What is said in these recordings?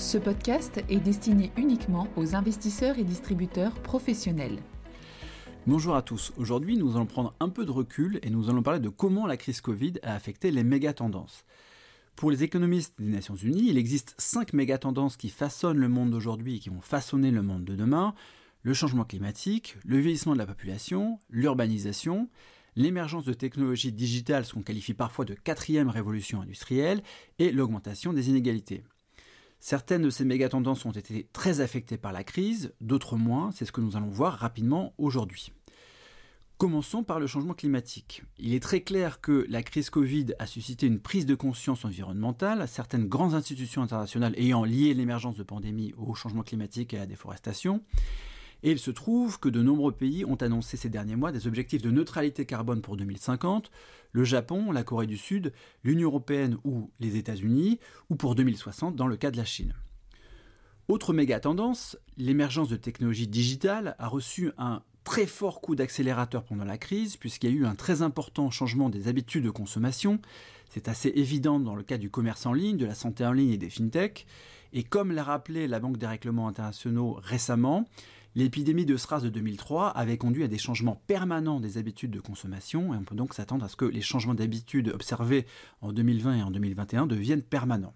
Ce podcast est destiné uniquement aux investisseurs et distributeurs professionnels. Bonjour à tous. Aujourd'hui, nous allons prendre un peu de recul et nous allons parler de comment la crise Covid a affecté les méga tendances. Pour les économistes des Nations Unies, il existe cinq méga tendances qui façonnent le monde d'aujourd'hui et qui vont façonner le monde de demain le changement climatique, le vieillissement de la population, l'urbanisation, l'émergence de technologies digitales, ce qu'on qualifie parfois de quatrième révolution industrielle, et l'augmentation des inégalités. Certaines de ces méga-tendances ont été très affectées par la crise, d'autres moins, c'est ce que nous allons voir rapidement aujourd'hui. Commençons par le changement climatique. Il est très clair que la crise Covid a suscité une prise de conscience environnementale, certaines grandes institutions internationales ayant lié l'émergence de pandémies au changement climatique et à la déforestation, et il se trouve que de nombreux pays ont annoncé ces derniers mois des objectifs de neutralité carbone pour 2050, le Japon, la Corée du Sud, l'Union européenne ou les États-Unis, ou pour 2060 dans le cas de la Chine. Autre méga tendance, l'émergence de technologies digitales a reçu un très fort coup d'accélérateur pendant la crise, puisqu'il y a eu un très important changement des habitudes de consommation. C'est assez évident dans le cas du commerce en ligne, de la santé en ligne et des fintechs. Et comme l'a rappelé la Banque des règlements internationaux récemment, L'épidémie de SRAS de 2003 avait conduit à des changements permanents des habitudes de consommation et on peut donc s'attendre à ce que les changements d'habitudes observés en 2020 et en 2021 deviennent permanents.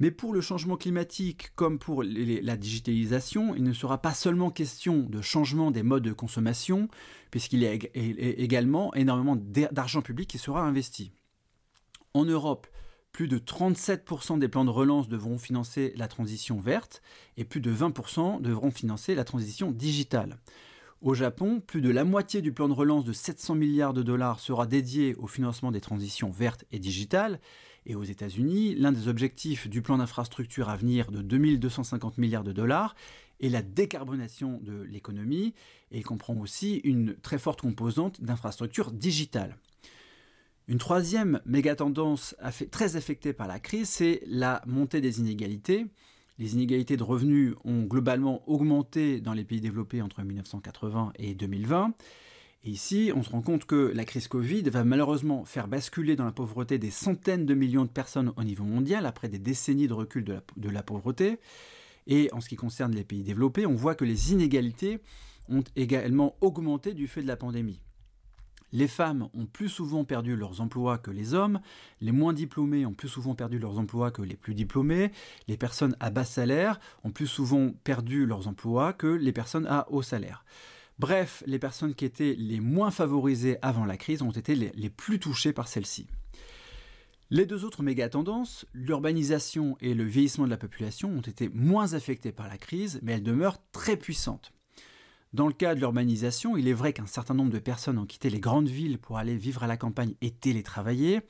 Mais pour le changement climatique comme pour la digitalisation, il ne sera pas seulement question de changement des modes de consommation, puisqu'il y a également énormément d'argent public qui sera investi. En Europe, plus de 37% des plans de relance devront financer la transition verte et plus de 20% devront financer la transition digitale. Au Japon, plus de la moitié du plan de relance de 700 milliards de dollars sera dédié au financement des transitions vertes et digitales. Et aux États-Unis, l'un des objectifs du plan d'infrastructure à venir de 2250 milliards de dollars est la décarbonation de l'économie. Et il comprend aussi une très forte composante d'infrastructures digitales. Une troisième méga tendance très affectée par la crise, c'est la montée des inégalités. Les inégalités de revenus ont globalement augmenté dans les pays développés entre 1980 et 2020. Et ici, on se rend compte que la crise Covid va malheureusement faire basculer dans la pauvreté des centaines de millions de personnes au niveau mondial après des décennies de recul de la pauvreté. Et en ce qui concerne les pays développés, on voit que les inégalités ont également augmenté du fait de la pandémie. Les femmes ont plus souvent perdu leurs emplois que les hommes, les moins diplômés ont plus souvent perdu leurs emplois que les plus diplômés, les personnes à bas salaire ont plus souvent perdu leurs emplois que les personnes à haut salaire. Bref, les personnes qui étaient les moins favorisées avant la crise ont été les, plus touchées par celle-ci. Les deux autres méga tendances, l'urbanisation et le vieillissement de la population, ont été moins affectées par la crise, mais elles demeurent très puissantes. Dans le cas de l'urbanisation, il est vrai qu'un certain nombre de personnes ont quitté les grandes villes pour aller vivre à la campagne et télétravailler,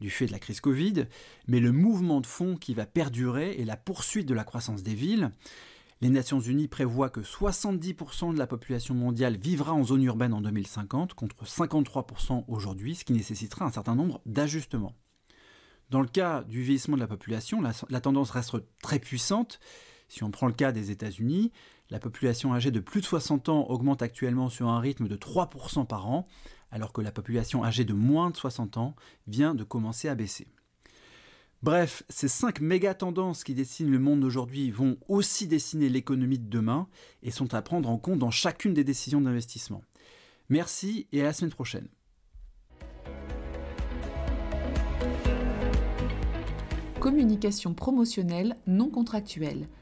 du fait de la crise Covid, mais le mouvement de fond qui va perdurer est la poursuite de la croissance des villes. Les Nations Unies prévoient que 70% de la population mondiale vivra en zone urbaine en 2050, contre 53% aujourd'hui, ce qui nécessitera un certain nombre d'ajustements. Dans le cas du vieillissement de la population, la, la tendance reste très puissante, si on prend le cas des États-Unis, la population âgée de plus de 60 ans augmente actuellement sur un rythme de 3% par an, alors que la population âgée de moins de 60 ans vient de commencer à baisser. Bref, ces cinq méga tendances qui dessinent le monde d'aujourd'hui vont aussi dessiner l'économie de demain et sont à prendre en compte dans chacune des décisions d'investissement. Merci et à la semaine prochaine. Communication promotionnelle non contractuelle